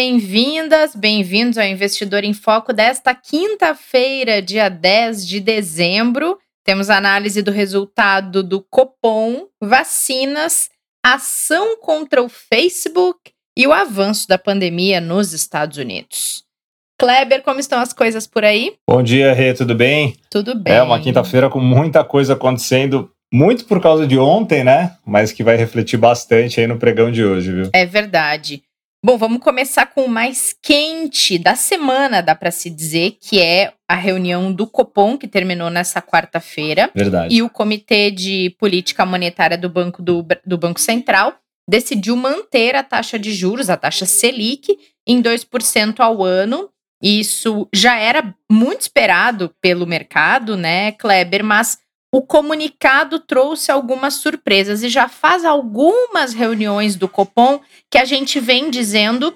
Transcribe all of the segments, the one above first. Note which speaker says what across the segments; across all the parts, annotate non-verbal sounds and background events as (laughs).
Speaker 1: Bem-vindas, bem-vindos ao Investidor em Foco desta quinta-feira, dia 10 de dezembro. Temos análise do resultado do Copom, vacinas, ação contra o Facebook e o avanço da pandemia nos Estados Unidos. Kleber, como estão as coisas por aí?
Speaker 2: Bom dia, Rê, tudo bem?
Speaker 1: Tudo bem.
Speaker 2: É uma quinta-feira com muita coisa acontecendo, muito por causa de ontem, né? Mas que vai refletir bastante aí no pregão de hoje, viu?
Speaker 1: É verdade. Bom, vamos começar com o mais quente da semana, dá para se dizer, que é a reunião do Copom, que terminou nessa quarta-feira.
Speaker 2: Verdade.
Speaker 1: E o Comitê de Política Monetária do Banco, do, do Banco Central decidiu manter a taxa de juros, a taxa Selic, em 2% ao ano. Isso já era muito esperado pelo mercado, né, Kleber? Mas o comunicado trouxe algumas surpresas e já faz algumas reuniões do Copom que a gente vem dizendo,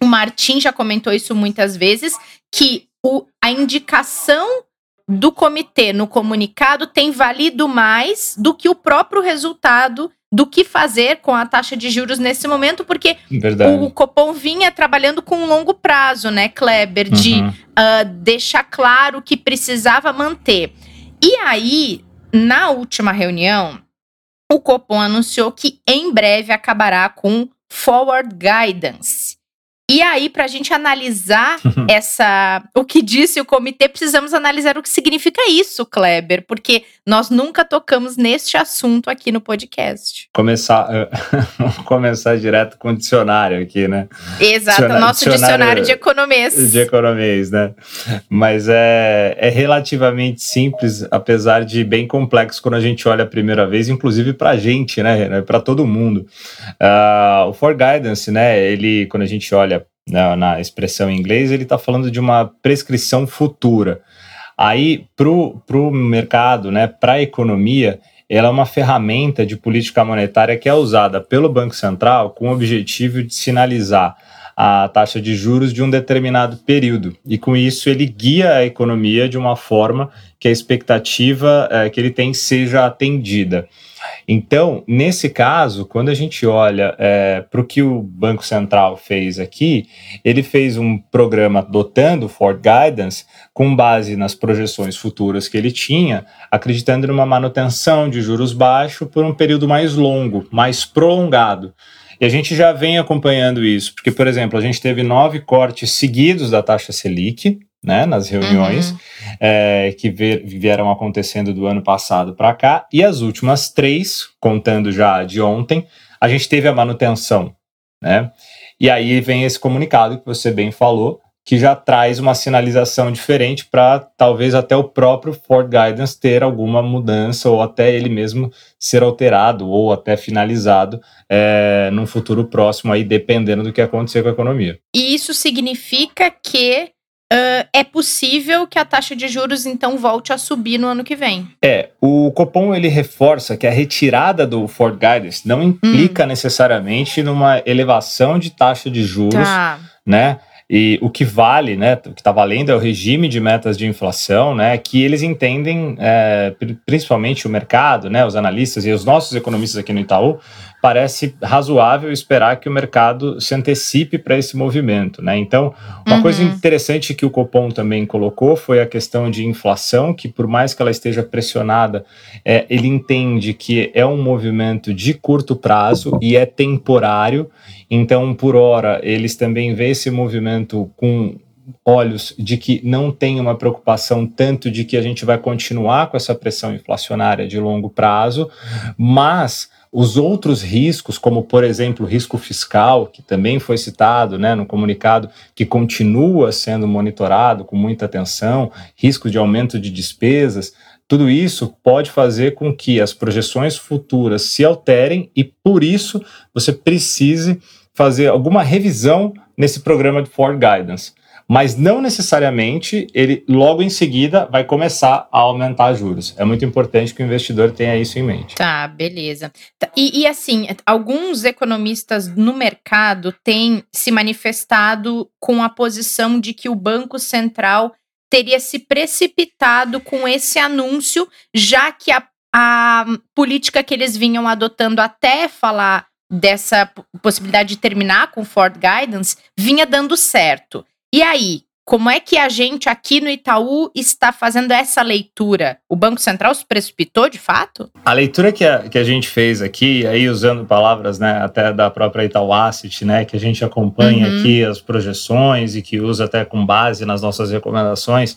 Speaker 1: o Martim já comentou isso muitas vezes, que o, a indicação do comitê no comunicado tem valido mais do que o próprio resultado do que fazer com a taxa de juros nesse momento, porque
Speaker 2: Verdade.
Speaker 1: o Copom vinha trabalhando com um longo prazo, né, Kleber, de
Speaker 2: Uhum.
Speaker 1: uh, deixar claro que precisava manter. E aí, na última reunião, o Copom anunciou que em breve acabará com Forward Guidance. E aí, para a gente analisar (laughs) essa, o que disse o comitê, precisamos analisar o que significa isso, Kleber, porque nós nunca tocamos neste assunto aqui no podcast.
Speaker 2: Começar, (laughs) vamos começar direto com o dicionário aqui, né?
Speaker 1: Exato,
Speaker 2: Dicionário-
Speaker 1: nosso dicionário,
Speaker 2: dicionário
Speaker 1: de economês.
Speaker 2: De economês, né? Mas é, é relativamente simples, apesar de bem complexo quando a gente olha a primeira vez, inclusive para a gente, né? Para todo mundo. Ah, o For Guidance, né? Ele, quando a gente olha na, na expressão em inglês, ele está falando de uma prescrição futura. Aí, para o mercado, né, para a economia, ela é uma ferramenta de política monetária que é usada pelo Banco Central com o objetivo de sinalizar a taxa de juros de um determinado período. E com isso ele guia a economia de uma forma que a expectativa eh, que ele tem seja atendida. Então, nesse caso, quando a gente olha para o que o Banco Central fez aqui, ele fez um programa adotando o Ford Guidance com base nas projeções futuras que ele tinha, acreditando numa manutenção de juros baixos por um período mais longo, mais prolongado. E a gente já vem acompanhando isso, porque, por exemplo, a gente teve nove cortes seguidos da taxa Selic, né, nas reuniões,
Speaker 1: Uhum.
Speaker 2: é, que vieram acontecendo do ano passado para cá, e as últimas três, contando já de ontem, a gente teve a manutenção, né? E aí vem esse comunicado que você bem falou, que já traz uma sinalização diferente para talvez até o próprio Ford Guidance ter alguma mudança ou até ele mesmo ser alterado ou até finalizado é, num futuro próximo aí, dependendo do que acontecer com a economia.
Speaker 1: E isso significa que ah, é possível que a taxa de juros então volte a subir no ano que vem.
Speaker 2: É, o Copom ele reforça que a retirada do Ford Guidance não implica necessariamente numa elevação de taxa de juros,
Speaker 1: Tá.
Speaker 2: né? E o que vale, né, o que está valendo é o regime de metas de inflação, né, que eles entendem, é, pri- principalmente o mercado, né, os analistas e os nossos economistas aqui no Itaú, parece razoável esperar que o mercado se antecipe para esse movimento, né? Então, uma
Speaker 1: Uhum.
Speaker 2: coisa interessante que o Copom também colocou foi a questão de inflação, que por mais que ela esteja pressionada, é, ele entende que é um movimento de curto prazo e é temporário. Então, por hora, eles também veem esse movimento com olhos de que não tem uma preocupação tanto de que a gente vai continuar com essa pressão inflacionária de longo prazo, mas os outros riscos, como por exemplo o risco fiscal, que também foi citado né, no comunicado, que continua sendo monitorado com muita atenção, risco de aumento de despesas, tudo isso pode fazer com que as projeções futuras se alterem e por isso você precise fazer alguma revisão nesse programa de Ford Guidance. Mas não necessariamente ele logo em seguida vai começar a aumentar juros. É muito importante que o investidor tenha isso em mente.
Speaker 1: Tá, beleza. Tá, e, e assim, alguns economistas no mercado têm se manifestado com a posição de que o Banco Central teria se precipitado com esse anúncio, já que a, a política que eles vinham adotando até falar dessa possibilidade de terminar com Ford Guidance vinha dando certo. E aí, como é que a gente aqui no Itaú está fazendo essa leitura? O Banco Central se precipitou de fato?
Speaker 2: A leitura que a, que a gente fez aqui, aí usando palavras né, até da própria Itaú Asset, né, que a gente acompanha uhum. aqui as projeções e que usa até com base nas nossas recomendações,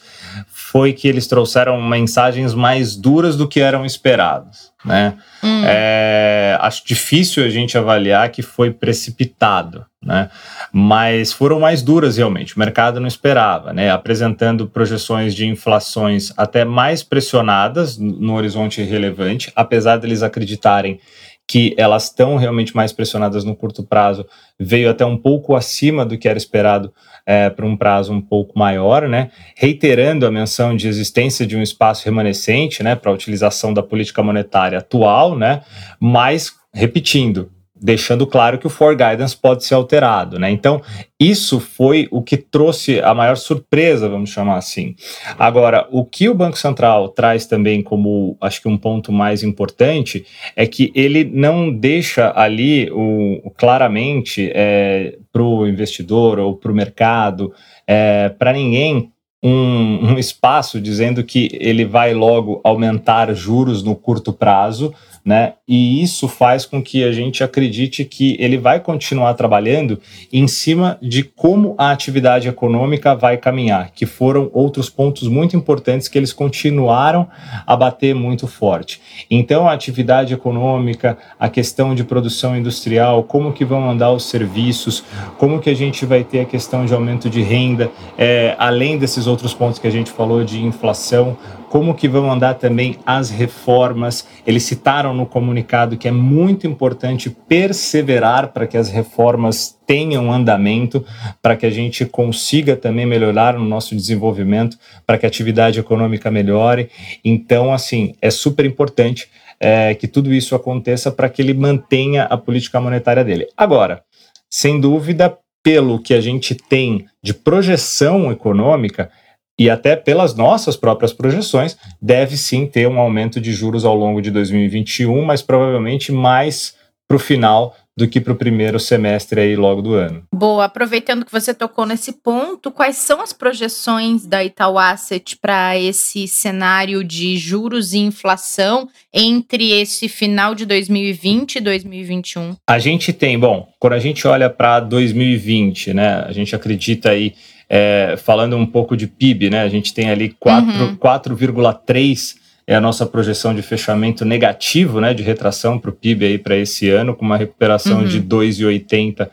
Speaker 2: foi que eles trouxeram mensagens mais duras do que eram esperados. Né? Hum. É, acho difícil a gente avaliar que foi precipitado, né? mas foram mais duras realmente. O mercado não esperava, né? apresentando projeções de inflações até mais pressionadas no horizonte relevante, apesar deles acreditarem que elas estão realmente mais pressionadas no curto prazo, veio até um pouco acima do que era esperado é, para um prazo um pouco maior, né? reiterando a menção de existência de um espaço remanescente né, para a utilização da política monetária atual, né? mas repetindo, deixando claro que o for guidance pode ser alterado, né? Então, isso foi o que trouxe a maior surpresa, vamos chamar assim. Agora, o que o Banco Central traz também como, acho que um ponto mais importante, é que ele não deixa ali o, claramente é, para o investidor ou para o mercado, é, para ninguém um, um, espaço dizendo que ele vai logo aumentar juros no curto prazo, né? E isso faz com que a gente acredite que ele vai continuar trabalhando em cima de como a atividade econômica vai caminhar, que foram outros pontos muito importantes que eles continuaram a bater muito forte. Então, a atividade econômica, a questão de produção industrial, como que vão andar os serviços, como que a gente vai ter a questão de aumento de renda, é, além desses outros pontos que a gente falou de inflação, como que vão andar também as reformas. Eles citaram no comunicado que é muito importante perseverar para que as reformas tenham andamento, para que a gente consiga também melhorar no nosso desenvolvimento, para que a atividade econômica melhore. Então, assim, é super importante é, que tudo isso aconteça para que ele mantenha a política monetária dele. Agora, sem dúvida, pelo que a gente tem de projeção econômica, e até pelas nossas próprias projeções, deve sim ter um aumento de juros ao longo de 2021, mas provavelmente mais para o final do que para o primeiro semestre aí logo do ano.
Speaker 1: Boa, aproveitando que você tocou nesse ponto, quais são as projeções da Itaú Asset para esse cenário de juros e inflação entre esse final de 2020 e 2021?
Speaker 2: A gente tem, bom, quando a gente olha para 2020, né, a gente acredita aí é, falando um pouco de PIB, né? A gente tem ali 4,3 uhum. é a nossa projeção de fechamento negativo, né? De retração para o PIB aí para esse ano, com uma recuperação uhum. de 2,80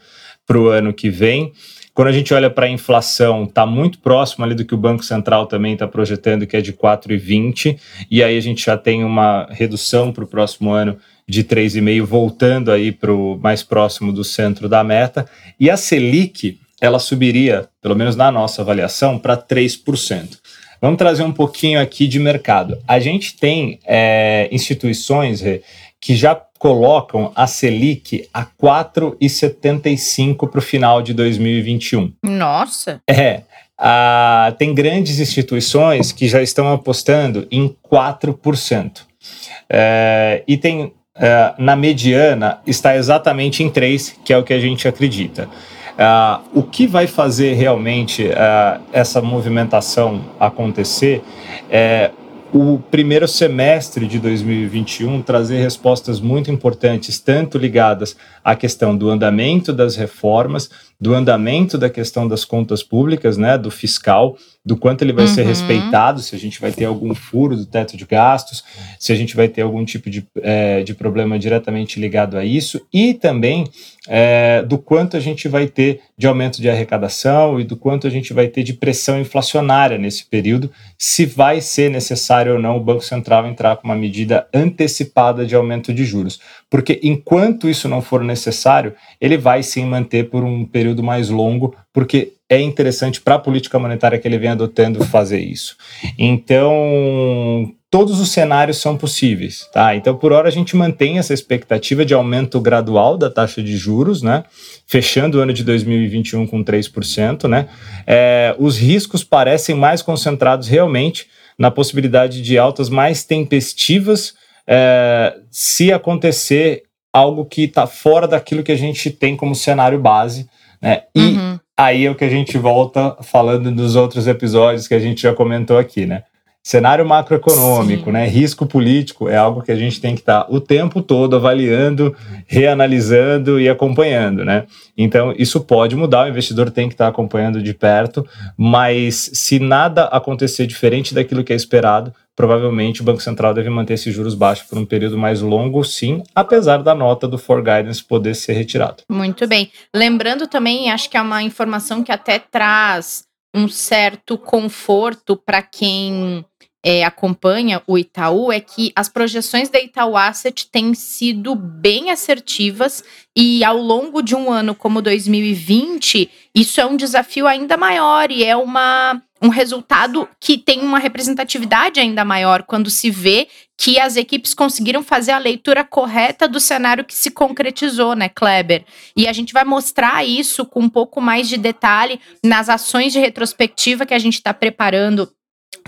Speaker 2: para o ano que vem. Quando a gente olha para a inflação, está muito próximo ali do que o Banco Central também está projetando, que é de 4,20, e aí a gente já tem uma redução para o próximo ano de 3,5, voltando aí para o mais próximo do centro da meta. E a Selic, ela subiria, pelo menos na nossa avaliação, para 3%. Vamos trazer um pouquinho aqui de mercado. A gente tem é, instituições que já colocam a Selic a 4,75 para o final de 2021.
Speaker 1: Nossa!
Speaker 2: É. A, tem grandes instituições que já estão apostando em 4%. É, e tem, é, na mediana, está exatamente em 3%, que é o que a gente acredita. Uh, o que vai fazer realmente uh, essa movimentação acontecer é o primeiro semestre de 2021 trazer respostas muito importantes, tanto ligadas à questão do andamento das reformas, do andamento da questão das contas públicas, né, do fiscal, do quanto ele vai uhum. ser respeitado, se a gente vai ter algum furo do teto de gastos, se a gente vai ter algum tipo de, é, de problema diretamente ligado a isso, e também é, do quanto a gente vai ter de aumento de arrecadação e do quanto a gente vai ter de pressão inflacionária nesse período, se vai ser necessário ou não o Banco Central entrar com uma medida antecipada de aumento de juros. porque enquanto isso não for necessário, ele vai sim manter por um período mais longo, porque é interessante para a política monetária que ele vem adotando fazer isso. Então, todos os cenários são possíveis, tá? Então, por hora a gente mantém essa expectativa de aumento gradual da taxa de juros, né? Fechando o ano de 2021 com 3%, né? É, os riscos parecem mais concentrados realmente na possibilidade de altas mais tempestivas é, se acontecer algo que está fora daquilo que a gente tem como cenário base, né? E uhum. Aí é o que a gente volta falando dos outros episódios que a gente já comentou aqui, né? Cenário macroeconômico, Sim. né? Risco político é algo que a gente tem que estar tá o tempo todo avaliando, reanalisando e acompanhando, né? Então, isso pode mudar, o investidor tem que estar tá acompanhando de perto, mas se nada acontecer diferente daquilo que é esperado, provavelmente o Banco Central deve manter esses juros baixos por um período mais longo, sim, apesar da nota do For Guidance poder ser retirado.
Speaker 1: Muito bem. Lembrando também, acho que é uma informação que até traz um certo conforto para quem é, acompanha o Itaú é que as projeções da Itaú Asset têm sido bem assertivas e ao longo de um ano como 2020, isso é um desafio ainda maior e é uma, um resultado que tem uma representatividade ainda maior quando se vê que as equipes conseguiram fazer a leitura correta do cenário que se concretizou, né, Kleber? E a gente vai mostrar isso com um pouco mais de detalhe nas ações de retrospectiva que a gente está preparando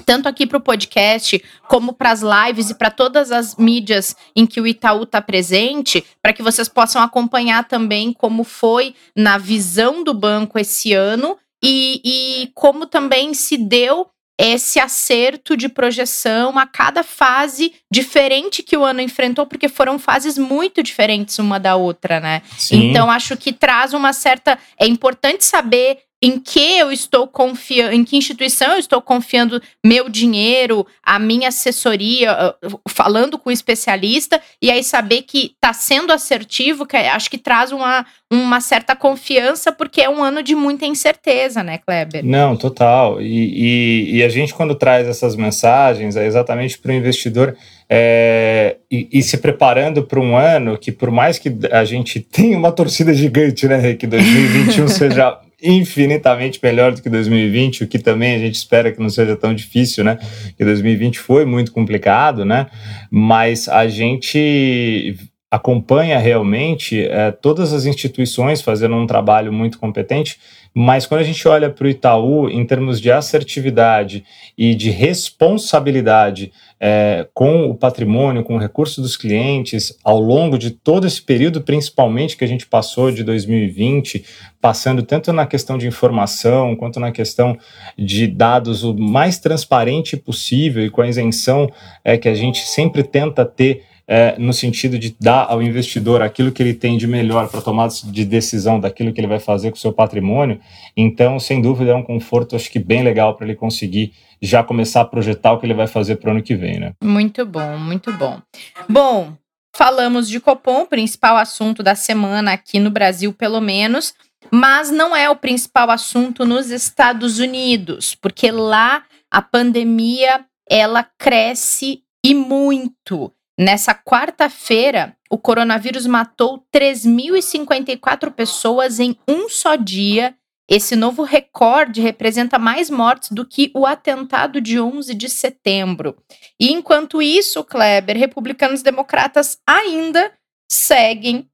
Speaker 1: tanto aqui para o podcast, como para as lives e para todas as mídias em que o Itaú está presente, para que vocês possam acompanhar também como foi na visão do banco esse ano e, e como também se deu esse acerto de projeção a cada fase diferente que o ano enfrentou, porque foram fases muito diferentes uma da outra, né? Sim. Então acho que traz uma certa. É importante saber em que eu estou confiando, em que instituição eu estou confiando meu dinheiro, a minha assessoria, ah, falando com o especialista, e aí saber que está sendo assertivo, que acho que traz uma, uma certa confiança, porque é um ano de muita incerteza, né, Kleber?
Speaker 2: Não, total. E, e, e a gente, quando traz essas mensagens, é exatamente para o investidor é, e, e, se preparando para um ano que, por mais que a gente tenha uma torcida gigante, né, que 2021 (laughs) seja infinitamente melhor do que 2020, o que também a gente espera que não seja tão difícil, né? Que 2020 foi muito complicado, né? Mas a gente acompanha realmente é, todas as instituições fazendo um trabalho muito competente, mas quando a gente olha para o Itaú em termos de assertividade e de responsabilidade é, com o patrimônio, com o recurso dos clientes, ao longo de todo esse período, principalmente que a gente passou de 2020, passando tanto na questão de informação quanto na questão de dados o mais transparente possível e com a isenção é, que a gente sempre tenta ter é, no sentido de dar ao investidor aquilo que ele tem de melhor para tomar de decisão daquilo que ele vai fazer com o seu patrimônio. Então, sem dúvida, é um conforto, acho que bem legal para ele conseguir já começar a projetar o que ele vai fazer para o ano que vem, né?
Speaker 1: Muito bom, muito bom. Bom, falamos de Copom, principal assunto da semana aqui no Brasil, pelo menos, mas não é o principal assunto nos Estados Unidos, porque lá a pandemia ela cresce e muito. Nessa quarta-feira, o coronavírus matou 3.054 pessoas em um só dia. Esse novo recorde representa mais mortes do que o atentado de 11 de setembro. E enquanto isso, Kleber, republicanos e democratas ainda seguem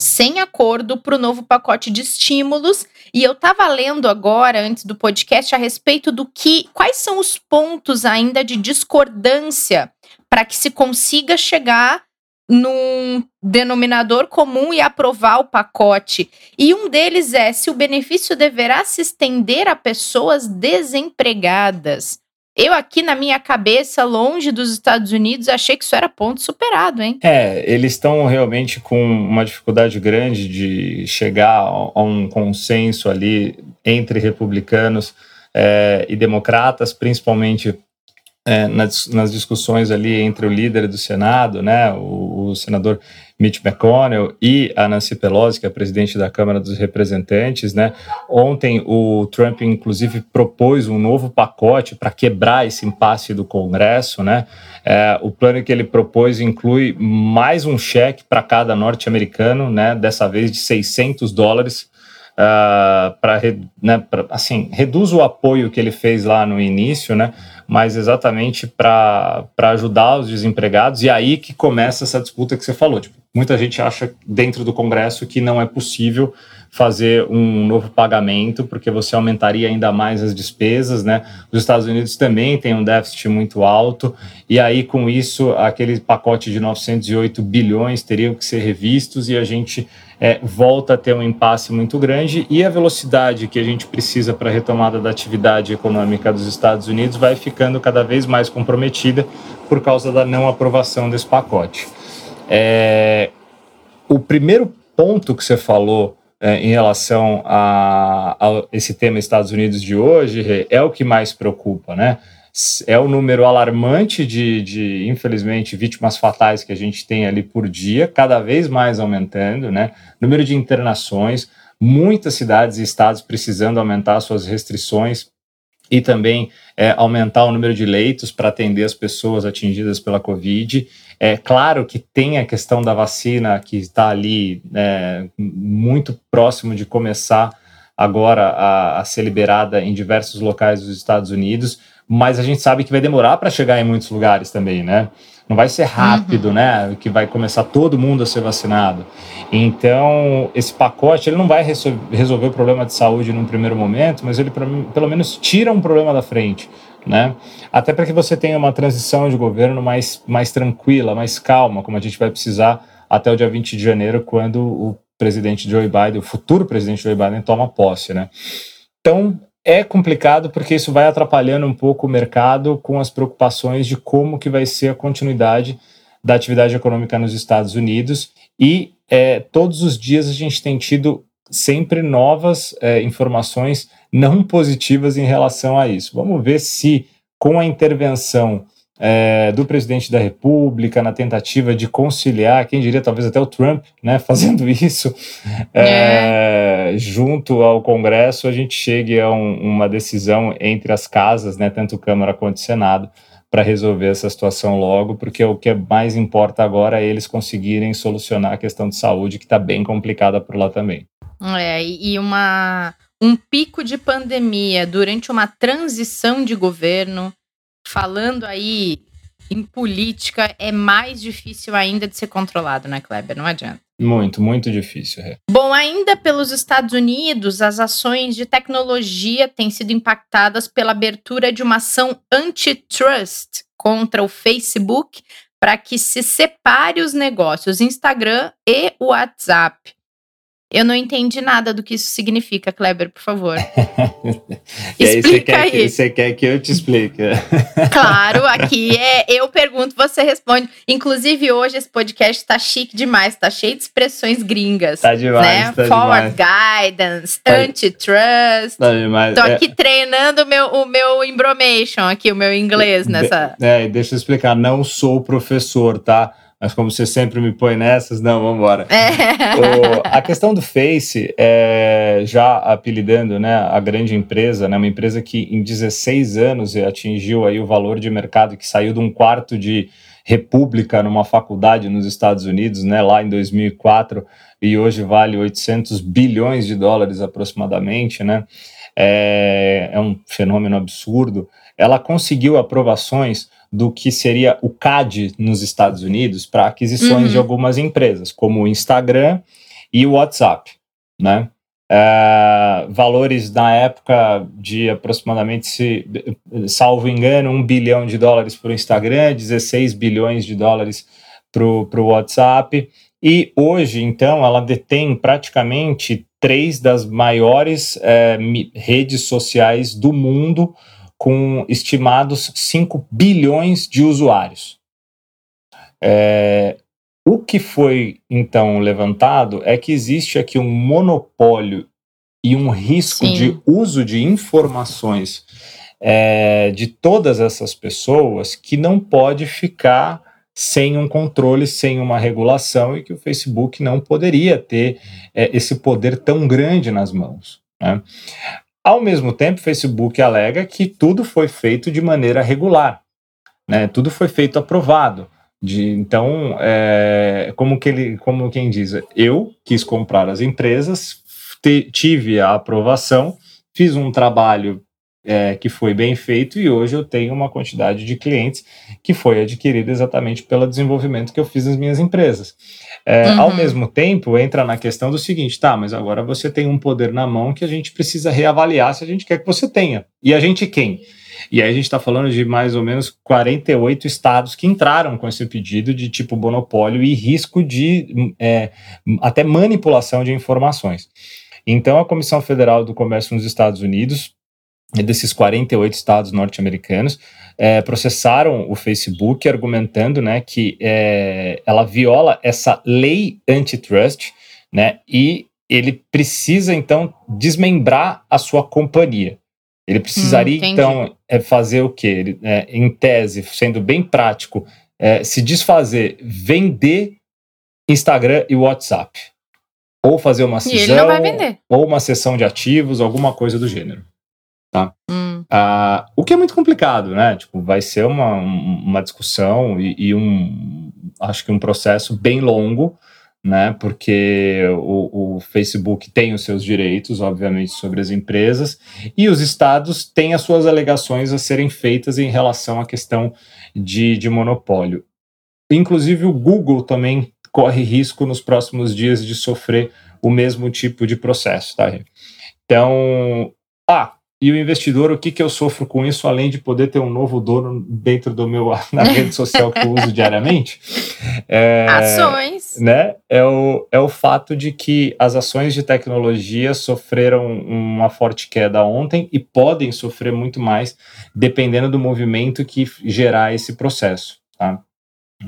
Speaker 1: sem acordo para o novo pacote de estímulos. E eu estava lendo agora, antes do podcast, a respeito do que, quais são os pontos ainda de discordância para que se consiga chegar num denominador comum e aprovar o pacote. E um deles é se o benefício deverá se estender a pessoas desempregadas. Eu aqui na minha cabeça, longe dos Estados Unidos, achei que isso era ponto superado, hein?
Speaker 2: É, eles estão realmente com uma dificuldade grande de chegar a um consenso ali entre republicanos é, e democratas, principalmente é, nas, nas, discussões ali entre o líder do Senado, né, o, o senador Mitch McConnell e a Nancy Pelosi, que é presidente da Câmara dos Representantes, né? Ontem o Trump inclusive propôs um novo pacote para quebrar esse impasse do Congresso, né? É, o plano que ele propôs inclui mais um cheque para cada norte-americano, né? Dessa vez de 600 dólares uh, ah, para né, assim reduz o apoio que ele fez lá no início, né? Mas exatamente para ajudar os desempregados e aí que começa essa disputa que você falou. Tipo, muita gente acha dentro do Congresso que não é possível fazer um novo pagamento, porque você aumentaria ainda mais as despesas, né? Os Estados Unidos também têm um déficit muito alto, e aí com isso, aquele pacote de 908 bilhões teriam que ser revistos e a gente é, volta a ter um impasse muito grande e a velocidade que a gente precisa para a retomada da atividade econômica dos Estados Unidos vai ficando cada vez mais comprometida por causa da não aprovação desse pacote. É, o primeiro ponto que você falou é, em relação a, a, esse tema Estados Unidos de hoje é o que mais preocupa, né? é o número alarmante de, de, infelizmente, vítimas fatais que a gente tem ali por dia, cada vez mais aumentando, né? Número de internações, muitas cidades e estados precisando aumentar suas restrições e também é, aumentar o número de leitos para atender as pessoas atingidas pela Covid. É claro que tem a questão da vacina que está ali é, muito próximo de começar agora a, a ser liberada em diversos locais dos Estados Unidos, mas a gente sabe que vai demorar para chegar em muitos lugares também, né? Não vai ser rápido, uhum. né? Que vai começar todo mundo a ser vacinado. Então, esse pacote ele não vai resolver o problema de saúde num primeiro momento, mas ele pelo menos tira um problema da frente, né? Até para que você tenha uma transição de governo mais, mais tranquila, mais calma, como a gente vai precisar até o dia 20 de janeiro, quando o presidente Joe Biden, o futuro presidente Joe Biden, toma posse, né? Então, é complicado porque isso vai atrapalhando um pouco o mercado com as preocupações de como que vai ser a continuidade da atividade econômica nos Estados Unidos e é, todos os dias a gente tem tido sempre novas é, informações não positivas em relação a isso. Vamos ver se com a intervenção é, do presidente da República na tentativa de conciliar, quem diria talvez até o Trump, né, (laughs) fazendo isso é. É, junto ao Congresso, a gente chegue a um, uma decisão entre as casas, né, tanto Câmara quanto Senado, para resolver essa situação logo, porque o que mais importa agora é eles conseguirem solucionar a questão de saúde, que está bem complicada por lá também.
Speaker 1: É, e uma, um pico de pandemia durante uma transição de governo falando aí em política, é mais difícil ainda de ser controlado, né, Kleber? Não adianta.
Speaker 2: Muito, muito difícil. É.
Speaker 1: Bom, ainda pelos Estados Unidos, as ações de tecnologia têm sido impactadas pela abertura de uma ação antitrust contra o Facebook para que se separe os negócios Instagram e WhatsApp. Eu não entendi nada do que isso significa, Kleber, por favor. (laughs)
Speaker 2: Explica aí. Que, você quer que eu te explique? (laughs)
Speaker 1: claro, aqui é eu pergunto, você responde. Inclusive, hoje esse podcast tá chique demais, tá cheio de expressões gringas.
Speaker 2: Tá demais. Né? Tá
Speaker 1: Forward demais. guidance, tá, antitrust. Tá demais. Tô aqui é. treinando o meu, o meu embromation aqui, o meu inglês nessa.
Speaker 2: É, deixa eu explicar. Não sou professor, tá? Mas como você sempre me põe nessas, não, vamos embora. É. A questão do Face, é, já apelidando né, a grande empresa, né, uma empresa que em 16 anos atingiu aí o valor de mercado que saiu de um quarto de república numa faculdade nos Estados Unidos, né, lá em 2004, e hoje vale 800 bilhões de dólares aproximadamente, né, é, é um fenômeno absurdo. Ela conseguiu aprovações do que seria o CAD nos Estados Unidos para aquisições uhum. de algumas empresas, como o Instagram e o WhatsApp, né? É, valores na época de aproximadamente, se, salvo engano, um bilhão de dólares para o Instagram, 16 bilhões de dólares para o WhatsApp. E hoje, então, ela detém praticamente três das maiores é, redes sociais do mundo, com estimados 5 bilhões de usuários. É, o que foi então levantado é que existe aqui um monopólio e um risco Sim. de uso de informações é, de todas essas pessoas que não pode ficar sem um controle, sem uma regulação e que o Facebook não poderia ter é, esse poder tão grande nas mãos. Né? Ao mesmo tempo, Facebook alega que tudo foi feito de maneira regular, né? tudo foi feito aprovado. De, então, é, como, que ele, como quem diz, eu quis comprar as empresas, te, tive a aprovação, fiz um trabalho é, que foi bem feito e hoje eu tenho uma quantidade de clientes que foi adquirida exatamente pelo desenvolvimento que eu fiz nas minhas empresas. É, uhum. Ao mesmo tempo, entra na questão do seguinte, tá, mas agora você tem um poder na mão que a gente precisa reavaliar se a gente quer que você tenha. E a gente quem? E aí a gente está falando de mais ou menos 48 estados que entraram com esse pedido de tipo monopólio e risco de é, até manipulação de informações. Então a Comissão Federal do Comércio nos Estados Unidos desses 48 estados norte-americanos é, processaram o Facebook argumentando né, que é, ela viola essa lei antitrust né, e ele precisa então desmembrar a sua companhia. Ele precisaria, hum, então, é, fazer o quê? Ele, é, em tese, sendo bem prático, é, se desfazer, vender Instagram e WhatsApp. Ou fazer uma cisão, ou uma sessão de ativos, alguma coisa do gênero. Tá? Hum. Ah, o que é muito complicado, né? Tipo, vai ser uma, uma discussão e, e um, acho que um processo bem longo, né? Porque o, o, Facebook tem os seus direitos, obviamente, sobre as empresas, e os estados têm as suas alegações a serem feitas em relação à questão de, de monopólio. Inclusive, o Google também corre risco nos próximos dias de sofrer o mesmo tipo de processo, tá? Então, ah, e o investidor, o que, que eu sofro com isso, além de poder ter um novo dono dentro do meu (laughs) na rede social que eu uso diariamente?
Speaker 1: É, ações.
Speaker 2: Né, é, o, é o fato de que as ações de tecnologia sofreram uma forte queda ontem e podem sofrer muito mais, dependendo do movimento que gerar esse processo. Tá?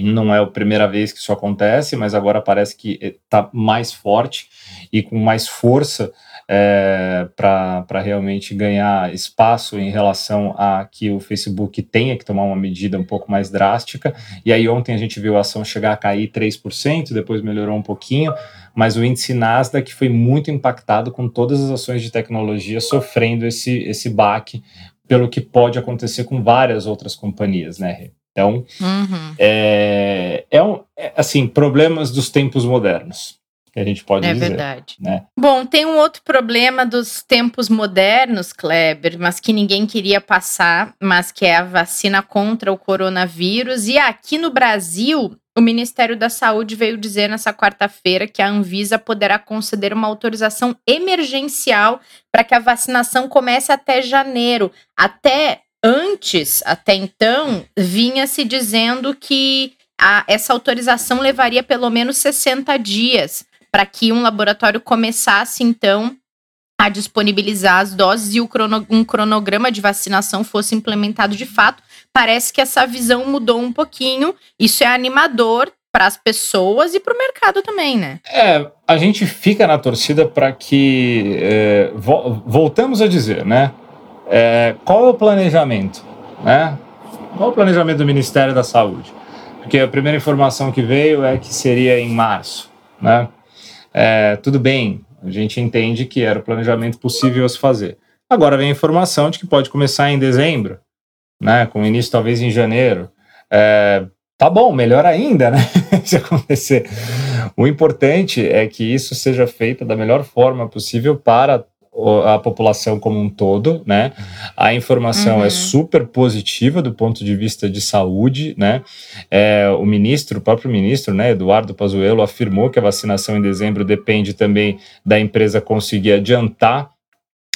Speaker 2: Não é a primeira vez que isso acontece, mas agora parece que está mais forte e com mais força é, para realmente ganhar espaço em relação a que o Facebook tenha que tomar uma medida um pouco mais drástica. E aí ontem a gente viu a ação chegar a cair 3%, depois melhorou um pouquinho, mas o índice Nasdaq foi muito impactado com todas as ações de tecnologia sofrendo esse, esse baque, pelo que pode acontecer com várias outras companhias, né, Então, uhum. é, é, um, é, assim, problemas dos tempos modernos que a gente pode é dizer. É verdade. Né?
Speaker 1: Bom, tem um outro problema dos tempos modernos, Kleber, mas que ninguém queria passar, mas que é a vacina contra o coronavírus. E aqui no Brasil, o Ministério da Saúde veio dizer nessa quarta-feira que a Anvisa poderá conceder uma autorização emergencial para que a vacinação comece até janeiro. Até antes, até então, vinha se dizendo que a, essa autorização levaria pelo menos 60 dias para que um laboratório começasse, então, a disponibilizar as doses e crono, um cronograma de vacinação fosse implementado de fato. Parece que essa visão mudou um pouquinho. Isso é animador para as pessoas e para o mercado também, né?
Speaker 2: É, a gente fica na torcida para que é, vo voltamos a dizer, né? É, qual é o planejamento, né? Qual é o planejamento do Ministério da Saúde? Porque a primeira informação que veio é que seria em março, né? É, tudo bem, a gente entende que era o planejamento possível a se fazer. Agora vem a informação de que pode começar em dezembro, né, com início talvez em janeiro. É, tá bom, melhor ainda, né, (laughs) se acontecer. O importante é que isso seja feito da melhor forma possível para a população como um todo, né? A informação é uhum. é super positiva do ponto de vista de saúde, né? É, o ministro, o próprio ministro, né, Eduardo Pazuello, afirmou que a vacinação em dezembro depende também da empresa conseguir adiantar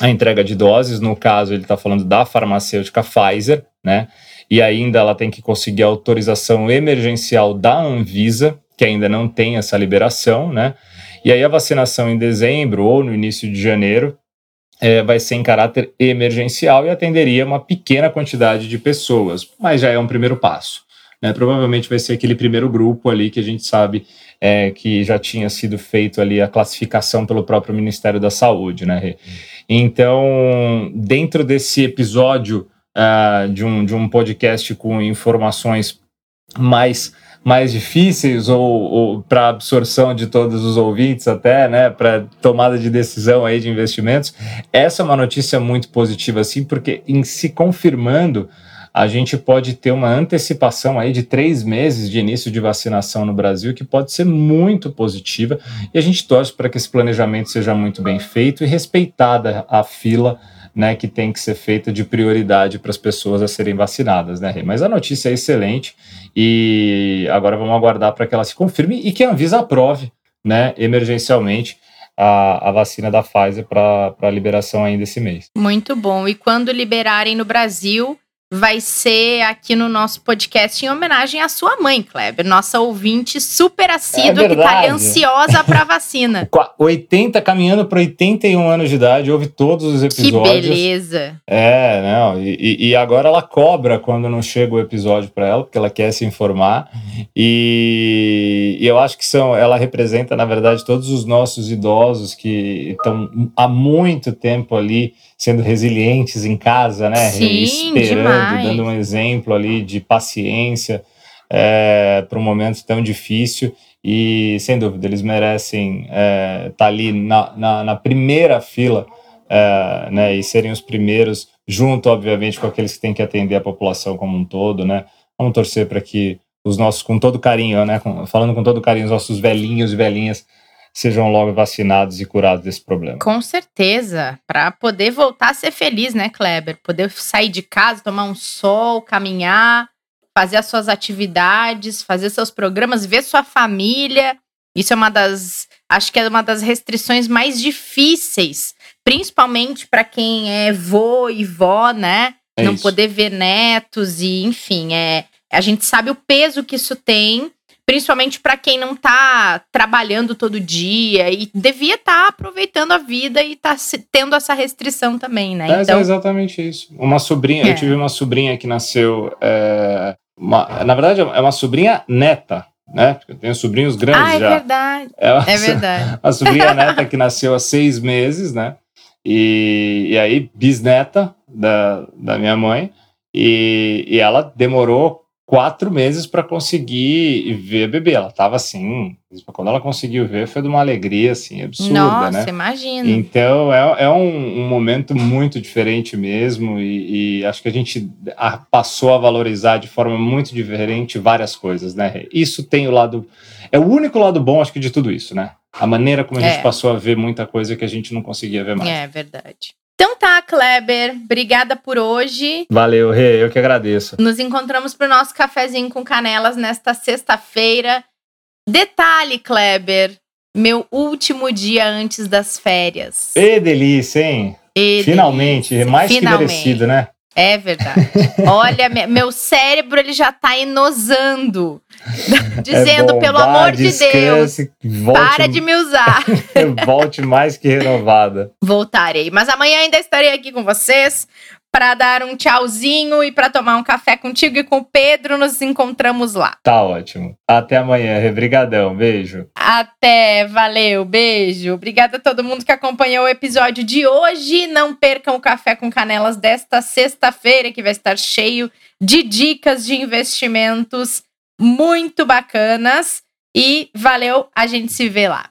Speaker 2: a entrega de doses. No caso, ele está falando da farmacêutica Pfizer, né? E ainda ela tem que conseguir a autorização emergencial da Anvisa, que ainda não tem essa liberação, né? E aí a vacinação em dezembro ou no início de janeiro é, vai ser em caráter emergencial e atenderia uma pequena quantidade de pessoas, mas já é um primeiro passo. Né? Provavelmente vai ser aquele primeiro grupo ali que a gente sabe é, que já tinha sido feito ali a classificação pelo próprio Ministério da Saúde, né? Então, dentro desse episódio uh, de, um, de um podcast com informações mais mais difíceis ou, ou para absorção de todos os ouvintes até, né, para tomada de decisão aí de investimentos. Essa é uma notícia muito positiva, assim, porque em se confirmando a gente pode ter uma antecipação aí de três meses de início de vacinação no Brasil, que pode ser muito positiva, e a gente torce para que esse planejamento seja muito bem feito e respeitada a fila né, que tem que ser feita de prioridade para as pessoas a serem vacinadas, né, Mas a notícia é excelente e agora vamos aguardar para que ela se confirme e que a Anvisa aprove, né, emergencialmente a, a vacina da Pfizer para liberação ainda esse mês.
Speaker 1: Muito bom. E quando liberarem no Brasil, vai ser aqui no nosso podcast em homenagem à sua mãe, Kleber, nossa ouvinte super assídua é que tá ansiosa pra (laughs) vacina.
Speaker 2: 80, caminhando para 81 anos de idade, ouve todos os episódios.
Speaker 1: Que beleza.
Speaker 2: É, não, e, e agora ela cobra quando não chega o episódio para ela, porque ela quer se informar. E, e eu acho que são, ela representa, na verdade, todos os nossos idosos que estão há muito tempo ali sendo resilientes em casa, né?
Speaker 1: Sim,
Speaker 2: Esperando,
Speaker 1: demais.
Speaker 2: Dando um exemplo ali de paciência é, para um momento tão difícil. E, sem dúvida, eles merecem estar é, tá ali na, na, na, primeira fila é, né, e serem os primeiros, junto, obviamente, com aqueles que têm que atender a população como um todo. Né? Vamos torcer para que os nossos, com todo carinho, né, com, falando com todo carinho, os nossos velhinhos e velhinhas sejam logo vacinados e curados desse problema.
Speaker 1: Com certeza, para poder voltar a ser feliz, né, Kleber? Poder sair de casa, tomar um sol, caminhar, fazer as suas atividades, fazer seus programas, ver sua família. Isso é uma das, acho que é uma das restrições mais difíceis, principalmente para quem é vô e vó, né? É Não isso. poder ver netos e, enfim, é, a gente sabe o peso que isso tem principalmente para quem não tá trabalhando todo dia e devia estar tá aproveitando a vida e tá tendo essa restrição também, né?
Speaker 2: É, então... é exatamente isso. Uma sobrinha, é. eu tive uma sobrinha que nasceu, é, uma, na verdade é uma sobrinha neta, né? Porque eu tenho sobrinhos grandes ah,
Speaker 1: é
Speaker 2: já.
Speaker 1: Verdade. É, uma, é verdade. (laughs)
Speaker 2: A sobrinha neta que nasceu há seis meses, né? E, e aí, bisneta da, da minha mãe. E, e ela demorou quatro meses para conseguir ver bebê. Ela tava assim, quando ela conseguiu ver, foi de uma alegria assim absurda,
Speaker 1: Nossa,
Speaker 2: né?
Speaker 1: Nossa, imagina.
Speaker 2: Então é, é um, um, momento muito diferente mesmo e, e acho que a gente a, passou a valorizar de forma muito diferente várias coisas, né? Isso tem o lado é o único lado bom, acho que de tudo isso, né? A maneira como a gente é. passou a ver muita coisa que a gente não conseguia ver mais.
Speaker 1: É verdade. Então tá, Kleber, obrigada por hoje.
Speaker 2: Valeu, Rê, eu que agradeço.
Speaker 1: Nos encontramos para o nosso cafezinho com canelas nesta sexta-feira. Detalhe, Kleber, meu último dia antes das férias.
Speaker 2: E delícia, hein? E Finalmente, delícia. mais Finalmente. que merecido, né?
Speaker 1: É verdade. Olha, meu cérebro ele já tá enosando. (laughs) Dizendo, é bom, pelo vá, amor de Deus, volte, para de me usar. (laughs)
Speaker 2: volte mais que renovada.
Speaker 1: Voltarei. Mas amanhã ainda estarei aqui com vocês para dar um tchauzinho e para tomar um café contigo e com o Pedro. Nos encontramos lá.
Speaker 2: Tá ótimo. Até amanhã. Obrigadão. Beijo.
Speaker 1: Até. Valeu. Beijo. Obrigada a todo mundo que acompanhou o episódio de hoje. Não percam o Café com Canelas desta sexta-feira, que vai estar cheio de dicas de investimentos muito bacanas. E valeu. A gente se vê lá.